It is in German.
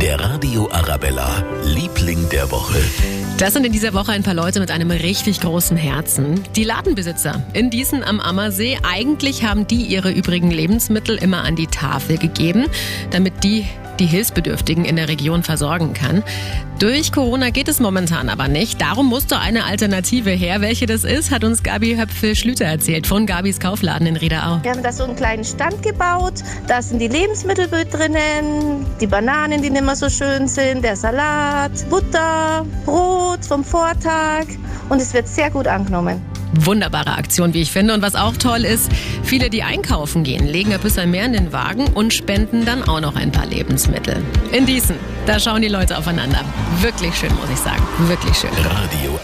Der Radio Arabella, Liebling der Woche. Das sind in dieser Woche ein paar Leute mit einem richtig großen Herzen. Die Ladenbesitzer in Diesen am Ammersee. Eigentlich haben die ihre übrigen Lebensmittel immer an die Tafel gegeben, damit die die Hilfsbedürftigen in der Region versorgen kann. Durch Corona geht es momentan aber nicht. Darum musste eine Alternative her. Welche das ist, hat uns Gabi Höpfel-Schlüter erzählt von Gabis Kaufladen in Riederau. Wir haben da so einen kleinen Stand gebaut. Da sind die Lebensmittel drinnen, die Bananen, die nicht mehr so schön sind, der Salat, Butter, Brot vom Vortag. Und es wird sehr gut angenommen. Wunderbare Aktion, wie ich finde. Und was auch toll ist, viele, die einkaufen gehen, legen ein bisschen mehr in den Wagen und spenden dann auch noch ein paar Lebensmittel. In Diesen, da schauen die Leute aufeinander. Wirklich schön, muss ich sagen. Wirklich schön. Radio.